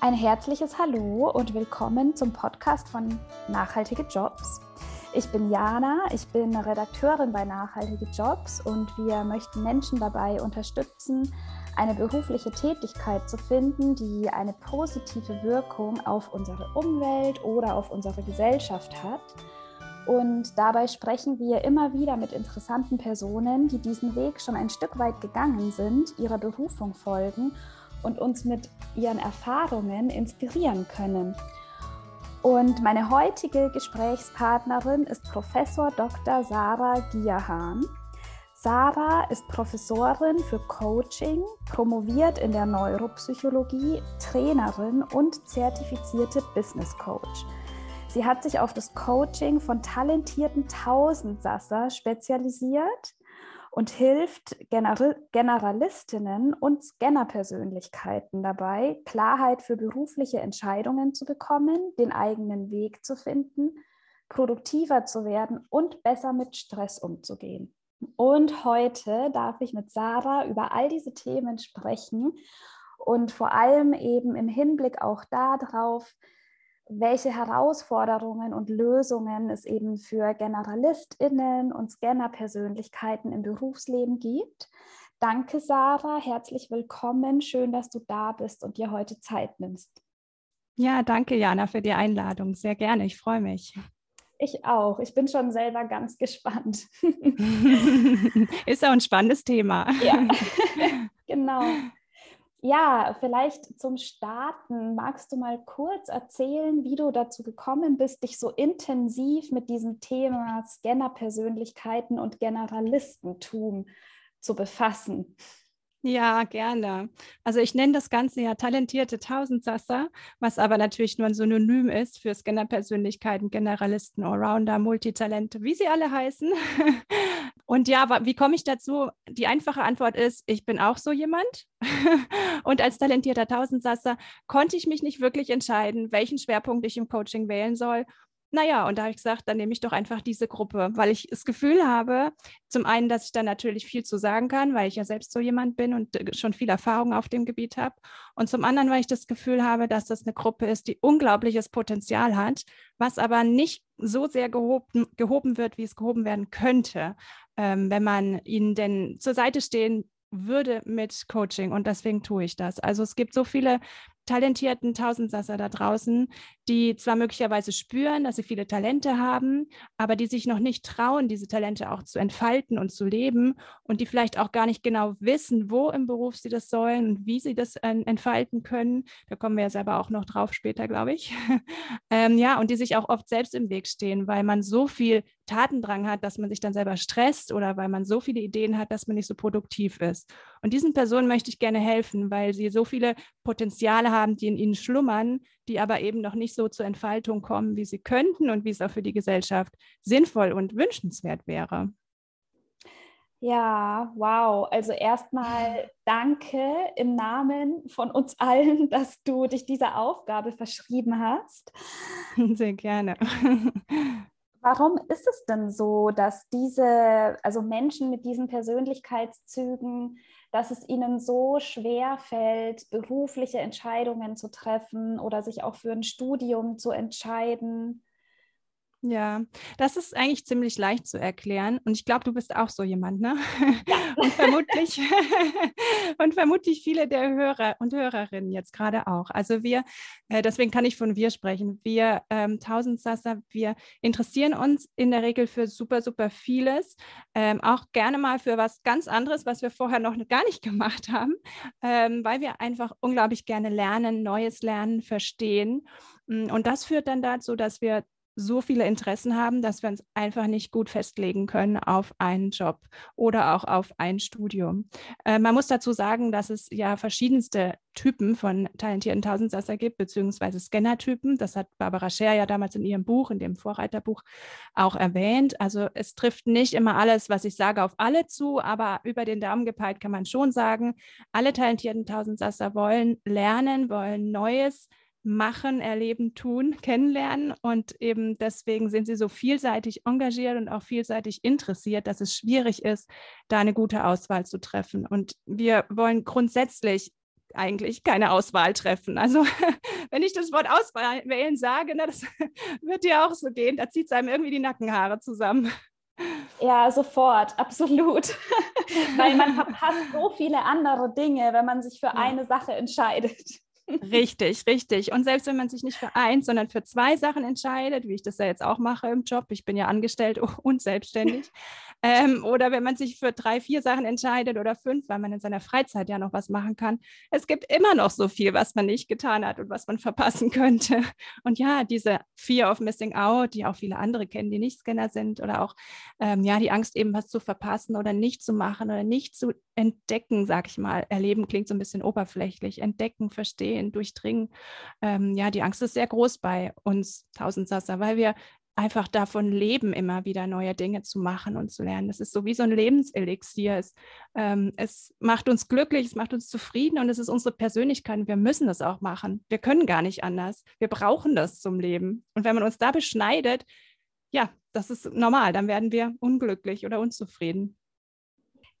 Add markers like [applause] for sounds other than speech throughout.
Ein herzliches Hallo und willkommen zum Podcast von Nachhaltige Jobs. Ich bin Jana, ich bin Redakteurin bei Nachhaltige Jobs und wir möchten Menschen dabei unterstützen, eine berufliche Tätigkeit zu finden, die eine positive Wirkung auf unsere Umwelt oder auf unsere Gesellschaft hat. Und dabei sprechen wir immer wieder mit interessanten Personen, die diesen Weg schon ein Stück weit gegangen sind, ihrer Berufung folgen und uns mit ihren Erfahrungen inspirieren können. Und meine heutige Gesprächspartnerin ist Professor Dr. Sarah Giahan. Sarah ist Professorin für Coaching, promoviert in der Neuropsychologie, Trainerin und zertifizierte Business Coach. Sie hat sich auf das Coaching von talentierten Tausendsasser spezialisiert und hilft Generalistinnen und Scannerpersönlichkeiten dabei, Klarheit für berufliche Entscheidungen zu bekommen, den eigenen Weg zu finden, produktiver zu werden und besser mit Stress umzugehen. Und heute darf ich mit Sarah über all diese Themen sprechen und vor allem eben im Hinblick auch darauf, welche Herausforderungen und Lösungen es eben für Generalistinnen und Scannerpersönlichkeiten im Berufsleben gibt. Danke, Sarah. Herzlich willkommen. Schön, dass du da bist und dir heute Zeit nimmst. Ja, danke, Jana, für die Einladung. Sehr gerne. Ich freue mich. Ich auch. Ich bin schon selber ganz gespannt. [laughs] Ist auch ein spannendes Thema. Ja, [laughs] genau. Ja, vielleicht zum Starten magst du mal kurz erzählen, wie du dazu gekommen bist, dich so intensiv mit diesem Thema Scanner-Persönlichkeiten und Generalistentum zu befassen. Ja, gerne. Also ich nenne das Ganze ja talentierte Tausendsasser, was aber natürlich nur ein Synonym ist für Scanner-Persönlichkeiten, Generalisten, Allrounder, Multitalente, wie sie alle heißen. Und ja, wie komme ich dazu? Die einfache Antwort ist, ich bin auch so jemand. [laughs] Und als talentierter Tausendsasser konnte ich mich nicht wirklich entscheiden, welchen Schwerpunkt ich im Coaching wählen soll naja, und da habe ich gesagt, dann nehme ich doch einfach diese Gruppe, weil ich das Gefühl habe, zum einen, dass ich da natürlich viel zu sagen kann, weil ich ja selbst so jemand bin und äh, schon viel Erfahrung auf dem Gebiet habe. Und zum anderen, weil ich das Gefühl habe, dass das eine Gruppe ist, die unglaubliches Potenzial hat, was aber nicht so sehr gehoben, gehoben wird, wie es gehoben werden könnte, ähm, wenn man ihnen denn zur Seite stehen würde mit Coaching und deswegen tue ich das. Also es gibt so viele talentierten Tausendsasser da draußen, die zwar möglicherweise spüren, dass sie viele Talente haben, aber die sich noch nicht trauen, diese Talente auch zu entfalten und zu leben und die vielleicht auch gar nicht genau wissen, wo im Beruf sie das sollen und wie sie das äh, entfalten können. Da kommen wir ja selber auch noch drauf später, glaube ich. [laughs] ähm, ja, und die sich auch oft selbst im Weg stehen, weil man so viel Tatendrang hat, dass man sich dann selber stresst oder weil man so viele Ideen hat, dass man nicht so produktiv ist. Und diesen Personen möchte ich gerne helfen, weil sie so viele Potenziale haben, die in ihnen schlummern, die aber eben noch nicht so zur Entfaltung kommen, wie sie könnten und wie es auch für die Gesellschaft sinnvoll und wünschenswert wäre. Ja, wow. Also erstmal danke im Namen von uns allen, dass du dich dieser Aufgabe verschrieben hast. [laughs] Sehr gerne. Warum ist es denn so, dass diese, also Menschen mit diesen Persönlichkeitszügen, dass es ihnen so schwer fällt, berufliche Entscheidungen zu treffen oder sich auch für ein Studium zu entscheiden? Ja, das ist eigentlich ziemlich leicht zu erklären. Und ich glaube, du bist auch so jemand, ne? Ja. [laughs] und, vermutlich, [laughs] und vermutlich viele der Hörer und Hörerinnen jetzt gerade auch. Also wir, äh, deswegen kann ich von wir sprechen. Wir ähm, Tausendsasser, wir interessieren uns in der Regel für super, super vieles. Ähm, auch gerne mal für was ganz anderes, was wir vorher noch gar nicht gemacht haben, ähm, weil wir einfach unglaublich gerne lernen, Neues lernen, verstehen. Mm, und das führt dann dazu, dass wir so viele Interessen haben, dass wir uns einfach nicht gut festlegen können auf einen Job oder auch auf ein Studium. Äh, man muss dazu sagen, dass es ja verschiedenste Typen von talentierten Tausendsasser gibt, beziehungsweise Scannertypen. Das hat Barbara Scher ja damals in ihrem Buch, in dem Vorreiterbuch auch erwähnt. Also es trifft nicht immer alles, was ich sage, auf alle zu, aber über den Daumen gepeilt kann man schon sagen, alle talentierten Tausendsasser wollen lernen, wollen Neues machen, erleben, tun, kennenlernen. Und eben deswegen sind sie so vielseitig engagiert und auch vielseitig interessiert, dass es schwierig ist, da eine gute Auswahl zu treffen. Und wir wollen grundsätzlich eigentlich keine Auswahl treffen. Also [laughs] wenn ich das Wort Auswählen sage, na, das [laughs] wird dir auch so gehen, da zieht es einem irgendwie die Nackenhaare zusammen. Ja, sofort, absolut. [laughs] Weil man verpasst so viele andere Dinge, wenn man sich für ja. eine Sache entscheidet. Richtig, richtig. Und selbst wenn man sich nicht für eins, sondern für zwei Sachen entscheidet, wie ich das ja jetzt auch mache im Job, ich bin ja angestellt [laughs] und selbstständig, ähm, oder wenn man sich für drei, vier Sachen entscheidet oder fünf, weil man in seiner Freizeit ja noch was machen kann. Es gibt immer noch so viel, was man nicht getan hat und was man [laughs] verpassen könnte. Und ja, diese Fear of Missing Out, die auch viele andere kennen, die nicht Scanner sind, oder auch ähm, ja die Angst eben was zu verpassen oder nicht zu machen oder nicht zu entdecken, sag ich mal. Erleben klingt so ein bisschen oberflächlich. Entdecken, verstehen, durchdringen. Ähm, ja, die Angst ist sehr groß bei uns Tausendsasser, weil wir einfach davon leben, immer wieder neue Dinge zu machen und zu lernen. Das ist so wie so ein Lebenselixier. Es, ähm, es macht uns glücklich, es macht uns zufrieden und es ist unsere Persönlichkeit. Wir müssen das auch machen. Wir können gar nicht anders. Wir brauchen das zum Leben. Und wenn man uns da beschneidet, ja, das ist normal. Dann werden wir unglücklich oder unzufrieden.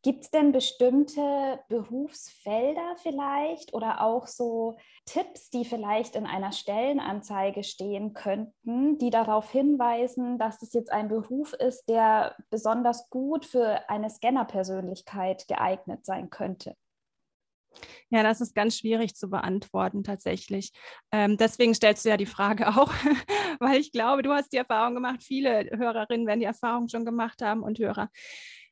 Gibt es denn bestimmte Berufsfelder vielleicht oder auch so Tipps, die vielleicht in einer Stellenanzeige stehen könnten, die darauf hinweisen, dass es jetzt ein Beruf ist, der besonders gut für eine Scanner-Persönlichkeit geeignet sein könnte? Ja, das ist ganz schwierig zu beantworten tatsächlich. Ähm, deswegen stellst du ja die Frage auch, [laughs] weil ich glaube, du hast die Erfahrung gemacht, viele Hörerinnen werden die Erfahrung schon gemacht haben und Hörer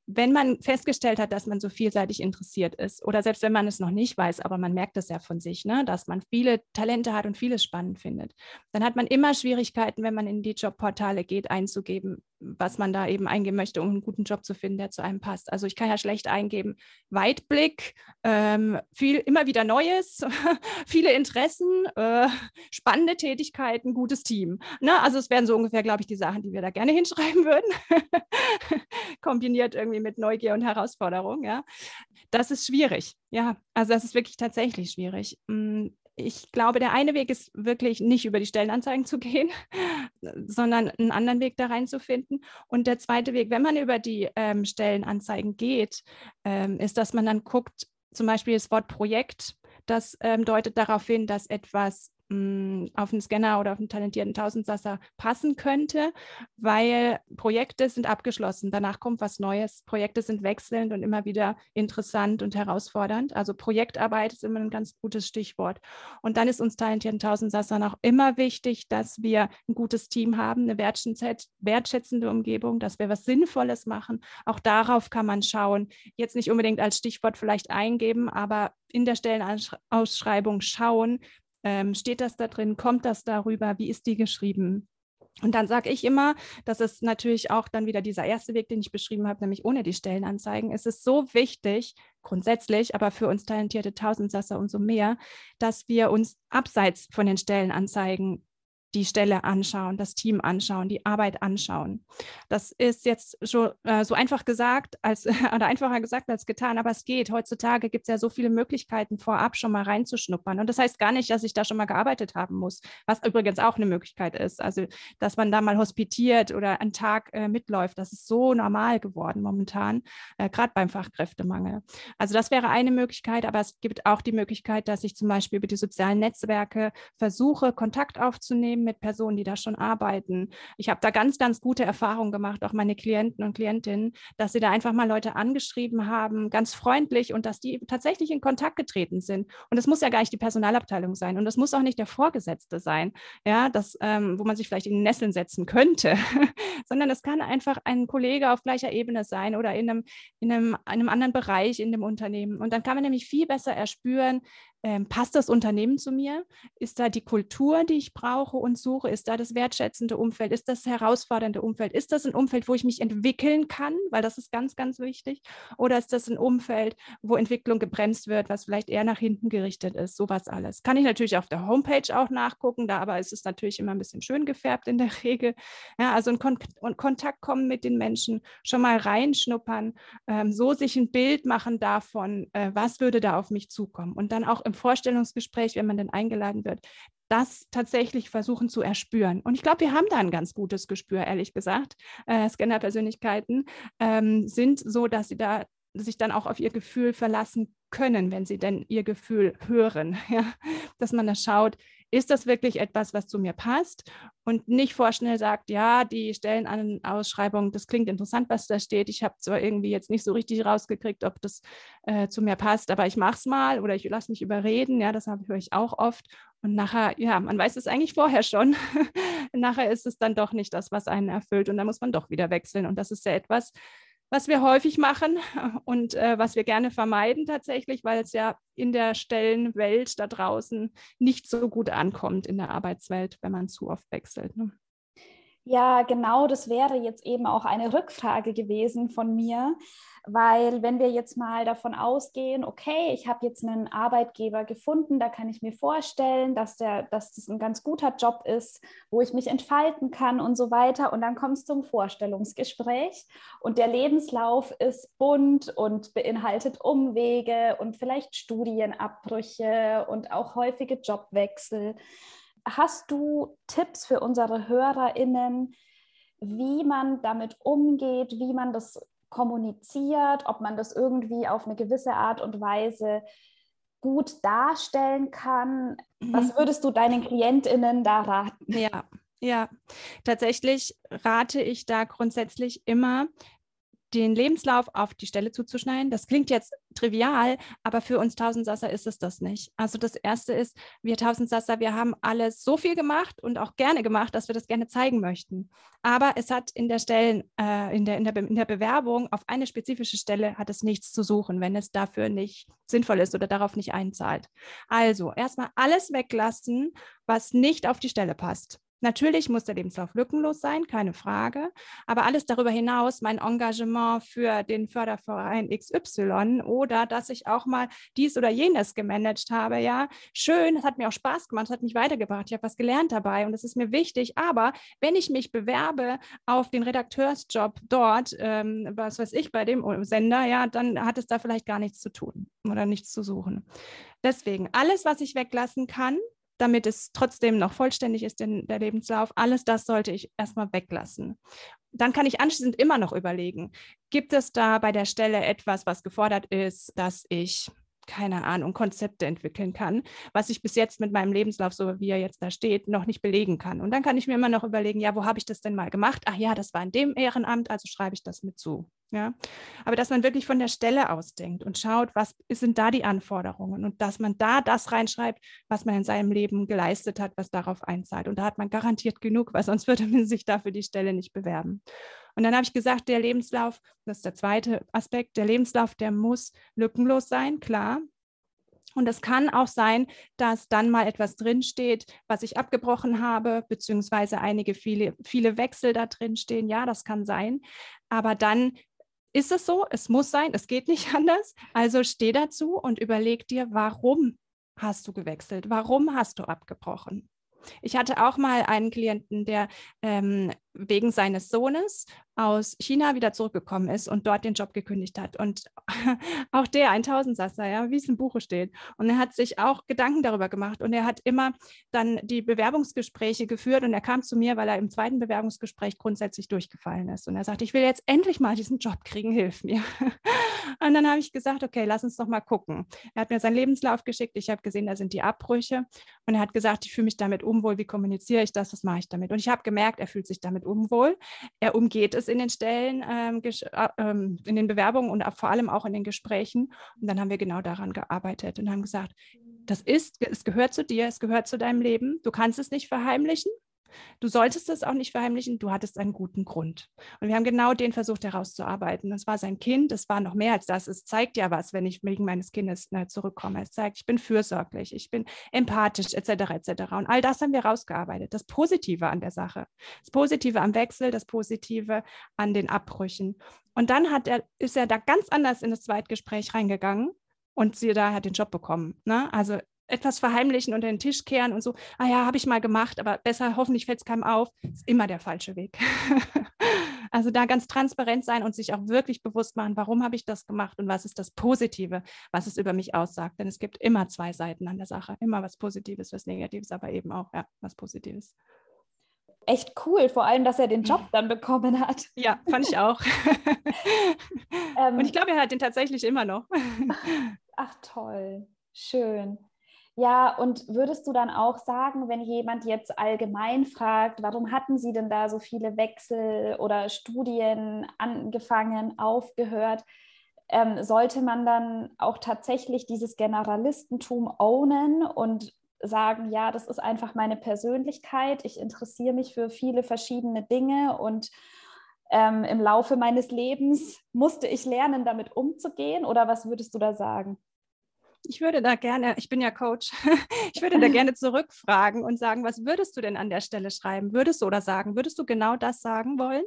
wenn man festgestellt hat, dass man so vielseitig interessiert ist oder selbst wenn man es noch nicht weiß, aber man merkt es ja von sich, ne, dass man viele Talente hat und vieles spannend findet, dann hat man immer Schwierigkeiten, wenn man in die Jobportale geht, einzugeben, was man da eben eingeben möchte, um einen guten Job zu finden, der zu einem passt. Also ich kann ja schlecht eingeben, Weitblick, ähm, viel, immer wieder Neues, [laughs] viele Interessen, äh, spannende Tätigkeiten, gutes Team. Ne? Also es wären so ungefähr, glaube ich, die Sachen, die wir da gerne [laughs] hinschreiben würden, [laughs] kombiniert irgendwie mit Neugier und Herausforderung. Ja, das ist schwierig. Ja, also das ist wirklich tatsächlich schwierig. Ich glaube, der eine Weg ist wirklich nicht über die Stellenanzeigen zu gehen, [laughs] sondern einen anderen Weg da reinzufinden. Und der zweite Weg, wenn man über die ähm, Stellenanzeigen geht, ähm, ist, dass man dann guckt, zum Beispiel das Wort Projekt, das ähm, deutet darauf hin, dass etwas mh, auf einen Scanner oder auf einen talentierten Tausendsasser passen könnte, weil Projekte sind abgeschlossen. Danach kommt was Neues. Projekte sind wechselnd und immer wieder interessant und herausfordernd. Also Projektarbeit ist immer ein ganz gutes Stichwort. Und dann ist uns talentierten Tausendsassern auch immer wichtig, dass wir ein gutes Team haben, eine wertschätzende Umgebung, dass wir was Sinnvolles machen. Auch darauf kann man schauen. Jetzt nicht unbedingt als Stichwort vielleicht eingeben, aber in der Stellenausschreibung schauen, ähm, steht das da drin? Kommt das darüber? Wie ist die geschrieben? Und dann sage ich immer, das ist natürlich auch dann wieder dieser erste Weg, den ich beschrieben habe, nämlich ohne die Stellenanzeigen. Es ist so wichtig, grundsätzlich, aber für uns talentierte Tausendsasser umso mehr, dass wir uns abseits von den Stellenanzeigen die Stelle anschauen, das Team anschauen, die Arbeit anschauen. Das ist jetzt schon äh, so einfach gesagt als [laughs] oder einfacher gesagt als getan, aber es geht. Heutzutage gibt es ja so viele Möglichkeiten, vorab schon mal reinzuschnuppern. Und das heißt gar nicht, dass ich da schon mal gearbeitet haben muss, was übrigens auch eine Möglichkeit ist. Also, dass man da mal hospitiert oder einen Tag äh, mitläuft, das ist so normal geworden momentan, äh, gerade beim Fachkräftemangel. Also, das wäre eine Möglichkeit, aber es gibt auch die Möglichkeit, dass ich zum Beispiel über die sozialen Netzwerke versuche, Kontakt aufzunehmen mit Personen, die da schon arbeiten. Ich habe da ganz, ganz gute Erfahrungen gemacht, auch meine Klienten und Klientinnen, dass sie da einfach mal Leute angeschrieben haben, ganz freundlich und dass die tatsächlich in Kontakt getreten sind. Und das muss ja gar nicht die Personalabteilung sein und das muss auch nicht der Vorgesetzte sein, ja, das, ähm, wo man sich vielleicht in Nesseln setzen könnte, [laughs] sondern es kann einfach ein Kollege auf gleicher Ebene sein oder in einem, in einem, einem anderen Bereich in dem Unternehmen. Und dann kann man nämlich viel besser erspüren, ähm, passt das Unternehmen zu mir? Ist da die Kultur, die ich brauche und suche? Ist da das wertschätzende Umfeld? Ist das herausfordernde Umfeld? Ist das ein Umfeld, wo ich mich entwickeln kann? Weil das ist ganz, ganz wichtig. Oder ist das ein Umfeld, wo Entwicklung gebremst wird, was vielleicht eher nach hinten gerichtet ist? Sowas alles. Kann ich natürlich auf der Homepage auch nachgucken, da aber ist es natürlich immer ein bisschen schön gefärbt in der [laughs] Regel. Ja, also in Kon Kontakt kommen mit den Menschen, schon mal reinschnuppern, ähm, so sich ein Bild machen davon, äh, was würde da auf mich zukommen. Und dann auch im Vorstellungsgespräch, wenn man denn eingeladen wird, das tatsächlich versuchen zu erspüren. Und ich glaube, wir haben da ein ganz gutes Gespür, ehrlich gesagt. Äh, Scanner-Persönlichkeiten ähm, sind so, dass sie da sich dann auch auf ihr Gefühl verlassen können, wenn sie denn ihr Gefühl hören. [laughs] Ja? Dass man da schaut, ist das wirklich etwas, was zu mir passt und nicht vorschnell sagt, ja, die Stellenausschreibung, das klingt interessant, was da steht. Ich habe zwar irgendwie jetzt nicht so richtig rausgekriegt, ob das äh, zu mir passt, aber ich mache es mal oder ich lasse mich überreden. Ja, das höre ich auch oft. Und nachher, ja, man weiß es eigentlich vorher schon. [laughs] nachher ist es dann doch nicht das, was einen erfüllt und dann muss man doch wieder wechseln. Und das ist ja etwas, was wir häufig machen und äh, was wir gerne vermeiden tatsächlich, weil es ja in der Stellenwelt da draußen nicht so gut ankommt in der Arbeitswelt, wenn man zu oft wechselt. Ne? Ja, genau, das wäre jetzt eben auch eine Rückfrage gewesen von mir, weil wenn wir jetzt mal davon ausgehen, okay, ich habe jetzt einen Arbeitgeber gefunden, da kann ich mir vorstellen, dass, der, dass das ein ganz guter Job ist, wo ich mich entfalten kann und so weiter. Und dann kommt es zum Vorstellungsgespräch und der Lebenslauf ist bunt und beinhaltet Umwege und vielleicht Studienabbrüche und auch häufige Jobwechsel hast du Tipps für unsere HörerInnen, wie man damit umgeht, wie man das kommuniziert, ob man das irgendwie auf eine gewisse Art und Weise gut darstellen kann? Mhm. Was würdest du deinen KlientInnen da raten? Ja, ja, tatsächlich rate ich da grundsätzlich immer, den Lebenslauf auf die Stelle zuzuschneiden. Das klingt jetzt trivial, aber für uns Tausendsasser ist es das nicht. Also das Erste ist, wir Tausendsasser, wir haben alles so viel gemacht und auch gerne gemacht, dass wir das gerne zeigen möchten. Aber es hat in der Stellen, äh, in, der, in, der in der Bewerbung auf eine spezifische Stelle hat es nichts zu suchen, wenn es dafür nicht sinnvoll ist oder darauf nicht einzahlt. Also erstmal alles weglassen, was nicht auf die Stelle passt. Natürlich muss der Lebenslauf lückenlos sein, keine Frage. Aber alles darüber hinaus, mein Engagement für den Förderverein XY oder dass ich auch mal dies oder jenes gemanagt habe, ja, schön, es hat mir auch Spaß gemacht, es hat mich weitergebracht, ich habe was gelernt dabei und das ist mir wichtig. Aber wenn ich mich bewerbe auf den Redakteursjob dort, ähm, was weiß ich, bei dem Sender, ja, dann hat es da vielleicht gar nichts zu tun oder nichts zu suchen. Deswegen, alles, was ich weglassen kann, damit es trotzdem noch vollständig ist, in der Lebenslauf. Alles das sollte ich erstmal weglassen. Dann kann ich anschließend immer noch überlegen, gibt es da bei der Stelle etwas, was gefordert ist, dass ich keine Ahnung, Konzepte entwickeln kann, was ich bis jetzt mit meinem Lebenslauf, so wie er jetzt da steht, noch nicht belegen kann. Und dann kann ich mir immer noch überlegen, ja, wo habe ich das denn mal gemacht? Ach ja, das war in dem Ehrenamt, also schreibe ich das mit zu. Ja, aber dass man wirklich von der Stelle aus denkt und schaut, was sind da die Anforderungen und dass man da das reinschreibt, was man in seinem Leben geleistet hat, was darauf einzahlt. Und da hat man garantiert genug, weil sonst [laughs] würde man sich dafür die Stelle nicht bewerben. Und dann habe ich gesagt, der Lebenslauf, das ist der zweite Aspekt, der Lebenslauf, der muss lückenlos sein, klar. Und es kann auch sein, dass dann mal etwas drinsteht, was ich abgebrochen habe, beziehungsweise einige viele, viele Wechsel da drin stehen. Ja, das kann sein. Aber dann ist es so, es muss sein, es geht nicht [laughs] anders. Also steh dazu und überleg dir, warum hast du gewechselt? Warum hast du abgebrochen? Ich hatte auch mal einen Klienten, der ähm, wegen seines Sohnes aus China wieder zurückgekommen ist und dort den Job gekündigt hat. Und [laughs] auch der, ein Tausendsasser, ja, wie es im Buche steht. Und er hat sich auch Gedanken darüber gemacht und er hat immer dann die Bewerbungsgespräche geführt und er kam zu mir, weil er im zweiten Bewerbungsgespräch grundsätzlich durchgefallen ist. Und er sagte, ich will jetzt endlich mal diesen Job kriegen, hilf mir. [laughs] Und dann habe ich gesagt, okay, lass uns doch mal gucken. Er hat mir seinen Lebenslauf geschickt, ich habe gesehen, da sind die Abbrüche und er hat gesagt, ich fühle mich damit unwohl, wie kommuniziere ich das, was mache ich damit? Und ich habe gemerkt, er fühlt sich damit unwohl. Er umgeht es in den Stellen, ähm, äh, ähm, in den Bewerbungen und vor allem auch in den Gesprächen. Und dann haben wir genau daran gearbeitet und haben gesagt, das ist, es gehört zu dir, es gehört zu deinem Leben. Du kannst es nicht verheimlichen. Du solltest es auch nicht verheimlichen, du hattest einen guten Grund. Und wir haben genau den versucht herauszuarbeiten. Das war sein Kind, es war noch mehr als das. Es zeigt ja was, wenn ich wegen meines Kindes ne, zurückkomme. Es zeigt, ich bin fürsorglich, ich bin empathisch, etc. etc. Und all das haben wir herausgearbeitet. Das Positive an der Sache, das Positive am Wechsel, das Positive an den Abbrüchen. Und dann hat er, ist er da ganz anders in das Zweitgespräch reingegangen und sie da hat den Job bekommen. Ne? Also etwas verheimlichen unter den Tisch kehren und so, ah ja, habe ich mal gemacht, aber besser, hoffentlich fällt es keinem auf, ist immer der falsche Weg. [laughs] also da ganz transparent sein und sich auch wirklich bewusst machen, warum habe ich das gemacht und was ist das Positive, was es über mich aussagt. Denn es gibt immer zwei Seiten an der Sache, immer was Positives, was Negatives, aber eben auch ja, was Positives. echt cool, vor allem, dass er den Job dann bekommen hat. Ja, fand ich auch. [laughs] ähm, Und ich glaube, er hat den tatsächlich immer noch. Ach toll, schön. Ja, und würdest du dann auch sagen, wenn jemand jetzt allgemein fragt, warum hatten Sie denn da so viele Wechsel oder Studien angefangen, aufgehört, ähm, sollte man dann auch tatsächlich dieses Generalistentum ownen und sagen, ja, das ist einfach meine Persönlichkeit, ich interessiere mich für viele verschiedene Dinge und ähm, im Laufe meines Lebens musste ich lernen, damit umzugehen oder was würdest du da sagen? Ich würde da gerne, ich bin ja Coach, [laughs] ich würde da gerne zurückfragen und sagen, was würdest du denn an der Stelle schreiben? Würdest du oder sagen, würdest du genau das sagen wollen?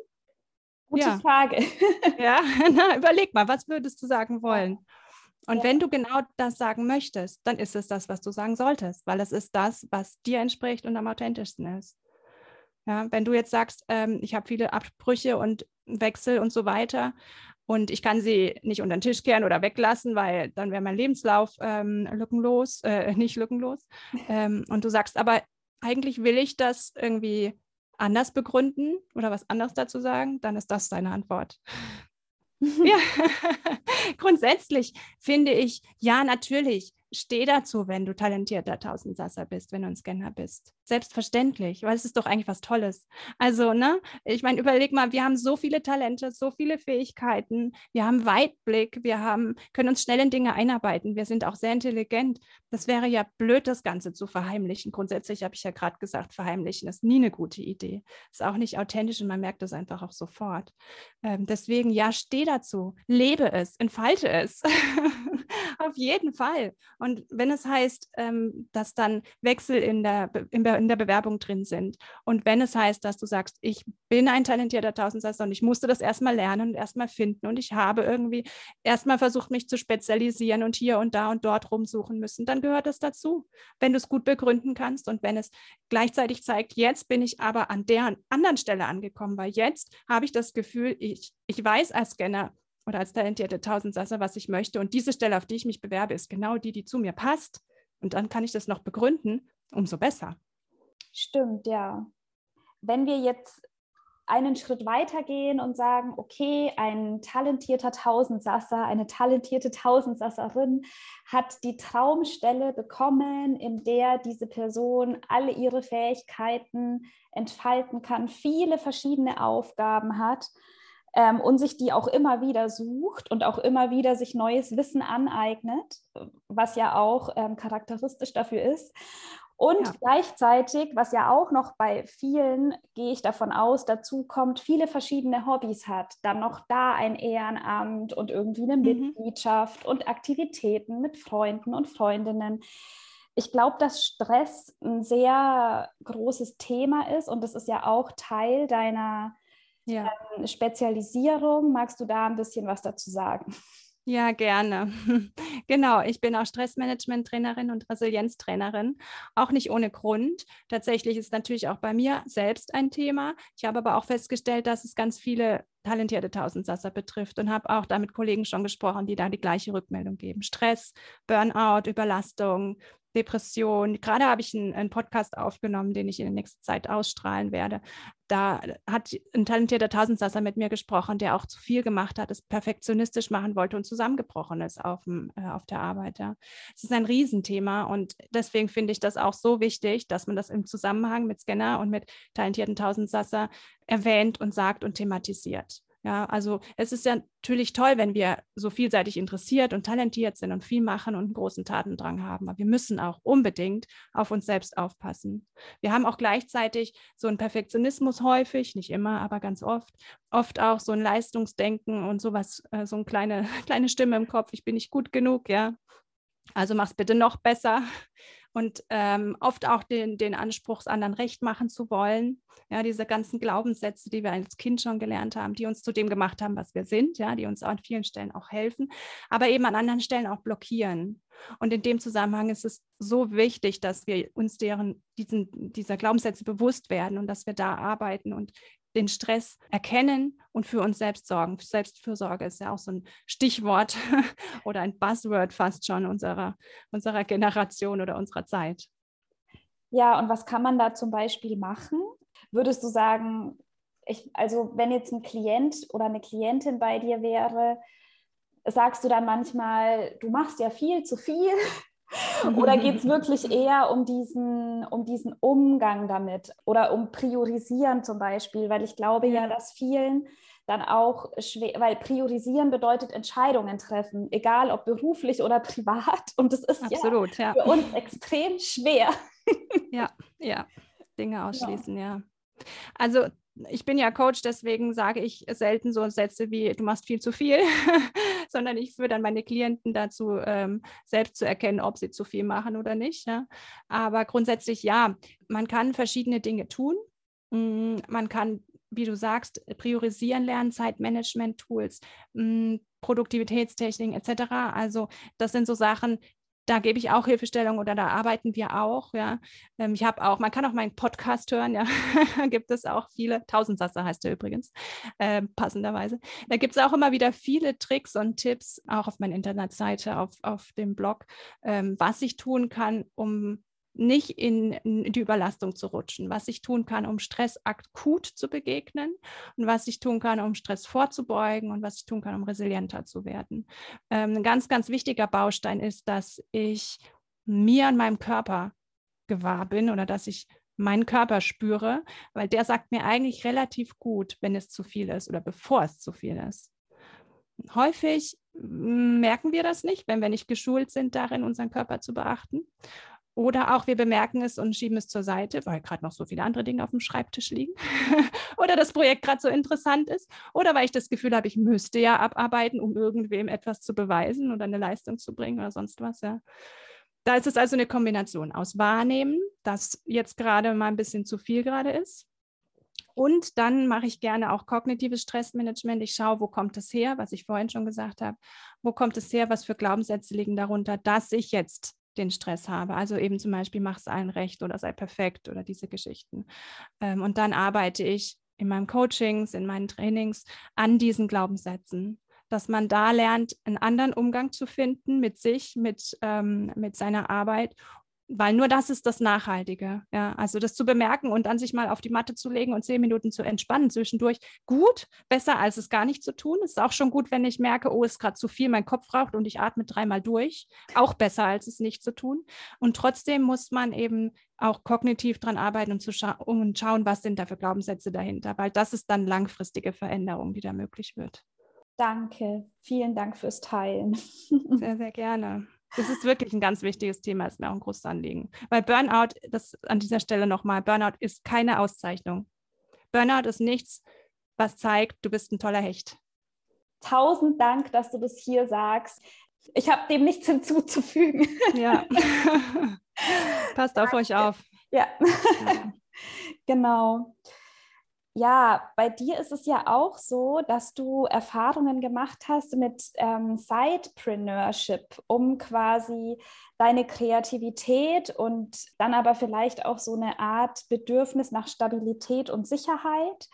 Gute ja. Frage. [laughs] ja, [laughs] na, überleg mal, was würdest du sagen wollen? Und ja. wenn du genau das sagen möchtest, dann ist es das, was du sagen solltest, weil es ist das, was dir entspricht und am authentischsten ist. Ja, wenn du jetzt sagst, ähm, ich habe viele Abbrüche und Wechsel und so weiter und ich kann sie nicht unter den Tisch kehren oder weglassen, weil dann wäre mein Lebenslauf ähm, lückenlos, äh, [laughs] nicht lückenlos. Ähm, und du sagst, aber eigentlich will ich das irgendwie anders begründen oder was anderes dazu sagen, dann ist das deine Antwort. [laughs] ja, [laughs] grundsätzlich finde ich, ja, natürlich, steh dazu, wenn du talentierter Tausendsasser bist, wenn du ein Scanner bist. Selbstverständlich, weil es ist doch eigentlich was Tolles. Also, ne, ich meine, überleg mal, wir haben so viele Talente, so viele Fähigkeiten, wir haben Weitblick, wir haben, können uns schnell in Dinge einarbeiten, wir sind auch sehr intelligent. Das wäre ja blöd, das Ganze zu verheimlichen. Grundsätzlich habe ich ja gerade gesagt, verheimlichen ist nie eine gute Idee. Ist auch nicht authentisch und man merkt das einfach auch sofort. Ähm, deswegen, ja, steh dazu, lebe es, entfalte es. [laughs] Auf jeden Fall. Und wenn es heißt, ähm, dass dann Wechsel in der, in, in der Bewerbung drin sind und wenn es heißt, dass du sagst, ich bin ein talentierter Tausendsasser und ich musste das erstmal lernen und erstmal finden und ich habe irgendwie erstmal versucht, mich zu spezialisieren und hier und da und dort rumsuchen müssen, dann gehört das dazu, wenn du es gut begründen kannst und wenn es gleichzeitig zeigt, jetzt bin ich aber an der anderen Stelle angekommen, weil jetzt habe ich das Gefühl, ich, ich weiß als Scanner, oder als talentierte Tausendsasser, was ich möchte. Und diese Stelle, auf die ich mich bewerbe, ist genau die, die zu mir passt. Und dann kann ich das noch begründen, umso besser. Stimmt, ja. Wenn wir jetzt einen Schritt weiter gehen und sagen, okay, ein talentierter Tausendsasser, eine talentierte Tausendsasserin hat die Traumstelle bekommen, in der diese Person alle ihre Fähigkeiten entfalten kann, viele verschiedene Aufgaben hat ähm, und sich die auch immer wieder sucht und auch immer wieder sich neues Wissen aneignet, was ja auch ähm, charakteristisch dafür ist. Und ja. gleichzeitig, was ja auch noch bei vielen, gehe ich davon aus, dazu kommt, viele verschiedene Hobbys hat. Dann noch da ein Ehrenamt und irgendwie eine mhm. Mitgliedschaft und Aktivitäten mit Freunden und Freundinnen. Ich glaube, dass Stress ein sehr großes Thema ist und das ist ja auch Teil deiner ja. ähm, Spezialisierung. Magst du da ein bisschen was dazu sagen? Ja, gerne. [laughs] Genau, ich bin auch Stressmanagement-Trainerin und Resilienztrainerin, auch nicht ohne Grund. Tatsächlich ist natürlich auch bei mir selbst ein Thema. Ich habe aber auch festgestellt, dass es ganz viele talentierte Tausendsasser betrifft und habe auch da mit Kollegen schon gesprochen, die da die gleiche Rückmeldung geben. Stress, Burnout, Überlastung, Depression. Gerade habe ich einen, einen, Podcast aufgenommen, den ich in der nächsten Zeit ausstrahlen werde. Da hat ein talentierter Tausendsasser mit mir gesprochen, der auch zu viel gemacht hat, es perfektionistisch machen wollte und zusammengebrochen ist auf, dem, äh, auf der Arbeit. Ja. Es ist ein Riesenthema und deswegen finde ich das auch so wichtig, dass man das im Zusammenhang mit Scanner und mit talentierten Tausendsasser erwähnt und sagt und thematisiert. Ja, also es ist ja natürlich toll, wenn wir so vielseitig interessiert und talentiert sind und viel machen und einen großen Tatendrang haben. Aber wir müssen auch unbedingt auf uns selbst aufpassen. Wir haben auch gleichzeitig so einen Perfektionismus häufig, nicht immer, aber ganz oft. Oft auch so ein Leistungsdenken und sowas, äh, so eine kleine, [laughs] kleine Stimme im Kopf, ich bin nicht gut genug, ja. Also mach's bitte noch besser und ähm, oft auch den, den Anspruch, anderen recht machen zu wollen. Ja, diese ganzen Glaubenssätze, die wir als Kind schon gelernt haben, die uns zu dem gemacht haben, was wir sind, ja, die uns an vielen Stellen auch helfen, aber eben an anderen Stellen auch blockieren. Und in dem Zusammenhang ist es so wichtig, dass wir uns deren, diesen, dieser Glaubenssätze bewusst werden und dass wir da arbeiten und den Stress erkennen und für uns selbst sorgen. Selbstfürsorge ist ja auch so ein Stichwort [laughs] oder ein Buzzword fast schon unserer, unserer Generation oder unserer Zeit. Ja, und was kann man da zum Beispiel machen? würdest du sagen, ich, also wenn jetzt ein Klient oder eine Klientin bei dir wäre, sagst du dann manchmal, du machst ja viel zu viel? Oder [laughs] geht es wirklich eher um diesen, um diesen Umgang damit oder um Priorisieren zum Beispiel? Weil ich glaube ja, dass vielen dann auch schwer, weil priorisieren bedeutet Entscheidungen treffen, egal ob beruflich oder privat. Und das ist Absolut, ja, ja. für uns extrem schwer. Ja, ja, Dinge [laughs] ausschließen, ja. ja. Also ich bin ja Coach, deswegen sage ich selten so Sätze wie, du machst viel zu viel, [laughs] sondern ich führe dann meine Klienten dazu, ähm, selbst zu erkennen, ob sie zu viel machen oder nicht. Ja? Aber grundsätzlich ja, man kann verschiedene Dinge tun. Mm, man kann, wie du sagst, priorisieren lernen, Zeitmanagement-Tools, mm, Produktivitätstechniken etc. Also das sind so Sachen, da gebe ich auch Hilfestellung oder da arbeiten wir auch. Ja, ähm, ich habe auch, man kann auch meinen Podcast hören. Ja, [laughs] gibt es auch viele. Tausendsasser heißt er übrigens äh, passenderweise. Da gibt es auch immer wieder viele Tricks und Tipps auch auf meiner Internetseite, auf auf dem Blog, ähm, was ich tun kann, um nicht in, die Überlastung zu rutschen, was ich tun kann, um Stress akut zu begegnen und was ich tun kann, um Stress vorzubeugen und was ich tun kann, um resilienter zu werden. Ähm, ein ganz, ganz wichtiger Baustein ist, dass ich mir an meinem Körper gewahr bin oder dass ich meinen Körper spüre, weil der sagt mir eigentlich relativ gut, wenn es zu viel ist oder bevor es zu viel ist. Häufig merken wir das nicht, wenn wir nicht geschult sind, darin unseren Körper zu beachten. Oder auch wir bemerken es und schieben es zur Seite, weil gerade noch so viele andere Dinge auf dem Schreibtisch liegen. [laughs] oder das Projekt gerade so interessant ist. Oder weil ich das Gefühl habe, ich müsste ja abarbeiten, um irgendwem etwas zu beweisen oder eine Leistung zu bringen oder sonst was. Ja. Da ist es also eine Kombination aus Wahrnehmen, dass jetzt gerade mal ein bisschen zu viel gerade ist. Und dann mache ich gerne auch kognitives Stressmanagement. Ich schaue, wo kommt es her, was ich vorhin schon gesagt habe. Wo kommt es her, was für Glaubenssätze liegen darunter, dass ich jetzt den Stress habe. Also eben zum Beispiel, mach es allen recht oder sei perfekt oder diese Geschichten. Ähm, und dann arbeite ich in meinen Coachings, in meinen Trainings an diesen Glaubenssätzen, dass man da lernt, einen anderen Umgang zu finden mit sich, mit, ähm, mit seiner Arbeit weil nur das ist das Nachhaltige. Ja, also das zu bemerken und dann sich mal auf die Matte zu legen und zehn Minuten zu entspannen zwischendurch. Gut, besser als es gar nicht zu tun. Es ist auch schon gut, wenn ich merke, oh, ist gerade zu viel, mein Kopf raucht und ich atme dreimal durch. Auch besser als es nicht zu tun. Und trotzdem muss man eben auch kognitiv dran arbeiten und, zu scha und schauen, was sind da für Glaubenssätze dahinter, weil das ist dann langfristige Veränderung, die da möglich wird. Danke, vielen Dank fürs Teilen. Sehr, sehr gerne. Das ist wirklich ein ganz wichtiges Thema, ist mir auch ein großes Anliegen. Weil Burnout, das an dieser Stelle nochmal, Burnout ist keine Auszeichnung. Burnout ist nichts, was zeigt, du bist ein toller Hecht. Tausend Dank, dass du das hier sagst. Ich habe dem nichts hinzuzufügen. Ja. [laughs] Passt auf euch auf. Ja. ja. [laughs] genau ja, bei dir ist es ja auch so, dass du Erfahrungen gemacht hast mit ähm, Sidepreneurship, um quasi deine Kreativität und dann aber vielleicht auch so eine Art Bedürfnis nach Stabilität und Sicherheit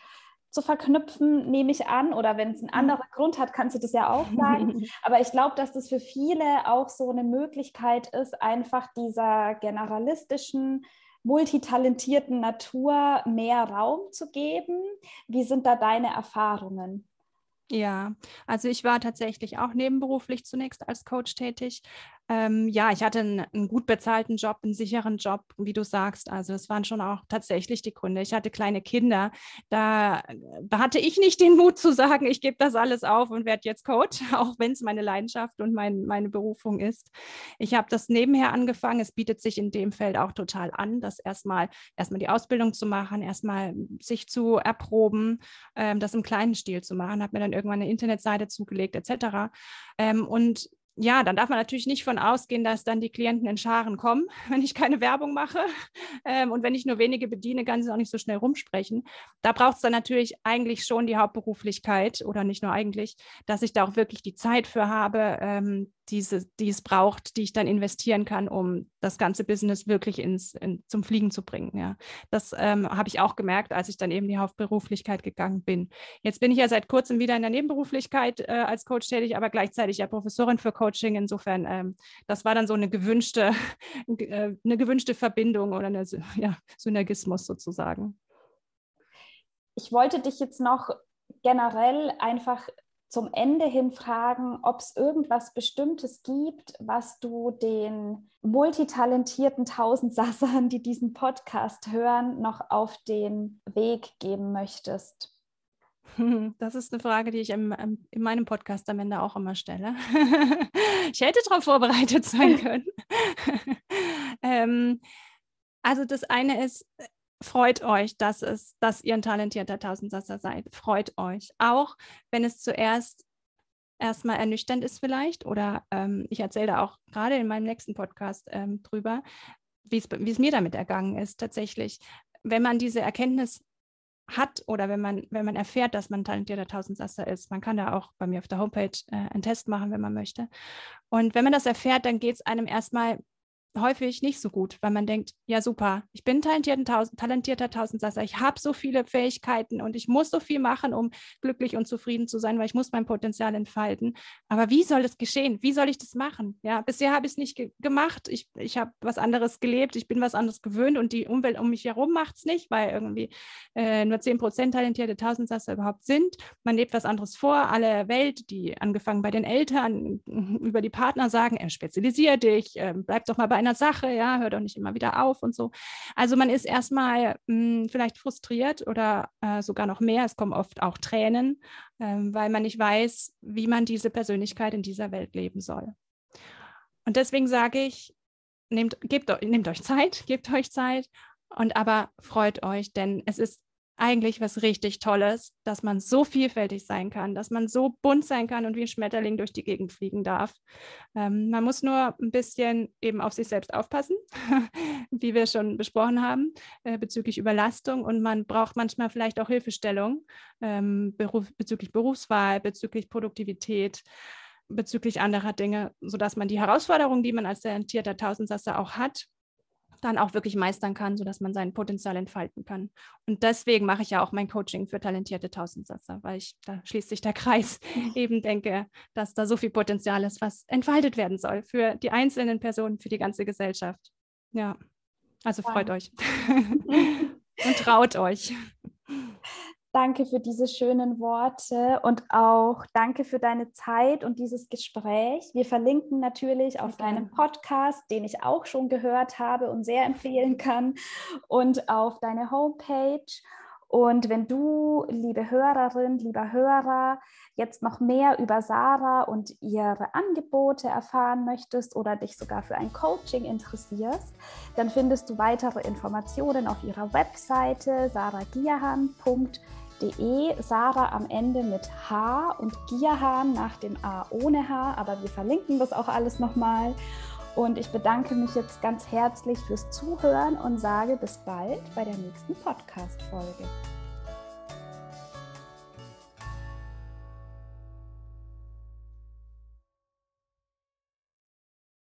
zu verknüpfen, nehme ich an. Oder wenn es einen mhm. anderen Grund hat, kannst du das ja auch sagen. [laughs] Aber ich glaube, dass das für viele auch so eine Möglichkeit ist, einfach dieser generalistischen multitalentierten Natur mehr Raum zu geben. Wie sind da deine Erfahrungen? Ja, also ich war tatsächlich auch nebenberuflich zunächst als Coach tätig, ähm, ja, ich hatte einen, einen, gut bezahlten Job, einen sicheren Job, wie du sagst. Also es waren schon auch tatsächlich die Gründe. Ich hatte kleine Kinder. Da, da hatte ich nicht den Mut zu sagen, ich gebe das alles auf und werde jetzt Coach, [laughs] auch wenn es meine Leidenschaft und mein, meine Berufung ist. Ich habe das nebenher angefangen. Es bietet sich in dem Feld auch total an, das erstmal erstmal die Ausbildung zu machen, erstmal sich zu erproben, ähm, das im kleinen Stil zu machen. Habe mir dann irgendwann eine Internetseite zugelegt etc. Ähm, und ja, dann darf man natürlich nicht von ausgehen, dass dann die Klienten in Scharen kommen, [laughs] wenn ich keine Werbung mache. Ähm, und wenn ich nur wenige bediene, kann sie auch nicht so schnell rumsprechen. Da braucht es dann natürlich eigentlich schon die Hauptberuflichkeit oder nicht nur eigentlich, dass ich da auch wirklich die Zeit für habe, ähm, diese, die es braucht, die ich dann investieren kann, um das ganze Business wirklich ins, in, zum Fliegen zu bringen. Ja. Das ähm, habe ich auch gemerkt, als ich dann eben die Hauptberuflichkeit gegangen bin. Jetzt bin ich ja seit kurzem wieder in der Nebenberuflichkeit äh, als Coach tätig, aber gleichzeitig ja Professorin für Coaching. Insofern, ähm, das war dann so eine gewünschte, [laughs] äh, eine gewünschte Verbindung oder eine ja, Synergismus sozusagen. ich wollte dich jetzt noch generell einfach zum Ende hin fragen, ob es irgendwas Bestimmtes gibt, was du den multitalentierten Tausendsassern, die diesen Podcast hören, noch auf den Weg geben möchtest. [laughs] Das ist eine Frage, die ich im, in meinem Podcast am Ende auch immer stelle. [laughs] ich hätte darauf vorbereitet sein [laughs] können. ähm, also das eine ist, freut euch, dass, es, dass ihr ein talentierter Tausendsasser seid. Freut euch. Auch wenn es zuerst erstmal ernüchternd ist vielleicht oder ähm, ich erzähle da auch gerade in meinem nächsten Podcast ähm, drüber, wie es mir damit ergangen ist tatsächlich. Wenn man diese Erkenntnis hat oder wenn man, wenn man erfährt, dass man talentierter Tausendsasser ist. Man kann da auch bei mir auf der Homepage äh, einen Test machen, wenn man möchte. Und wenn man das erfährt, dann geht es einem erstmal häufig nicht so gut, weil man denkt, ja super, ich bin talentierter, Tausend, talentierter Tausendsasser, ich habe so viele Fähigkeiten und ich muss so viel machen, um glücklich und zufrieden zu sein, weil ich muss mein Potenzial entfalten. Aber wie soll das geschehen? Wie soll ich das machen? Ja, bisher habe ich es nicht ge gemacht. Ich, ich habe was anderes gelebt, ich bin was anderes gewöhnt und die Umwelt um mich herum macht es nicht, weil irgendwie äh, nur 10 Prozent talentierte Tausendsasser überhaupt sind. Man lebt was anderes vor. Alle Welt, die angefangen bei den Eltern [laughs] über die Partner sagen, er spezialisiert dich, äh, bleib doch mal bei einer Sache, ja, hör doch nicht immer wieder auf und so. Also man ist erstmal mh, hm, vielleicht frustriert oder äh, sogar noch mehr. Es kommen oft auch Tränen, äh, weil man nicht weiß, wie man diese Persönlichkeit in dieser Welt leben soll. Und deswegen sage ich, nehmt, gebt, nehmt euch Zeit, gebt euch Zeit und aber freut euch, denn es ist eigentlich was richtig Tolles, dass man so vielfältig sein kann, dass man so bunt sein kann und wie ein Schmetterling durch die Gegend fliegen darf. Ähm, man muss nur ein bisschen eben auf sich selbst aufpassen, [laughs] wie wir schon besprochen haben, äh, bezüglich Überlastung. Und man braucht manchmal vielleicht auch Hilfestellung ähm, Beruf, bezüglich Berufswahl, bezüglich Produktivität bezüglich anderer Dinge, sodass man die Herausforderungen, die man als talentierter Tausendsasser auch hat, dann auch wirklich meistern kann, sodass man sein Potenzial entfalten kann. Und deswegen mache ich ja auch mein Coaching für talentierte Tausendsasser, weil ich, da schließt sich der Kreis, [laughs] eben denke, dass da so viel Potenzial ist, was entfaltet werden soll für die einzelnen Personen, für die ganze Gesellschaft. Ja, also freut ja. euch [laughs] [laughs] und traut euch. Danke für diese schönen Worte und auch danke für deine Zeit und dieses Gespräch. Wir verlinken natürlich auf deinem Podcast, den ich auch schon gehört habe und sehr empfehlen kann, und auf deine Homepage. Und wenn du, liebe Hörerin, lieber Hörer, jetzt noch mehr über Sarah und ihre Angebote erfahren möchtest oder dich sogar für ein Coaching interessierst, dann findest du weitere Informationen auf ihrer Webseite saragiahan.com de, Sarah am Ende mit H und Giahan nach dem A ohne H, aber wir verlinken das auch alles nochmal. Und ich bedanke mich jetzt ganz herzlich fürs Zuhören und sage bis bald bei der nächsten Podcast-Folge.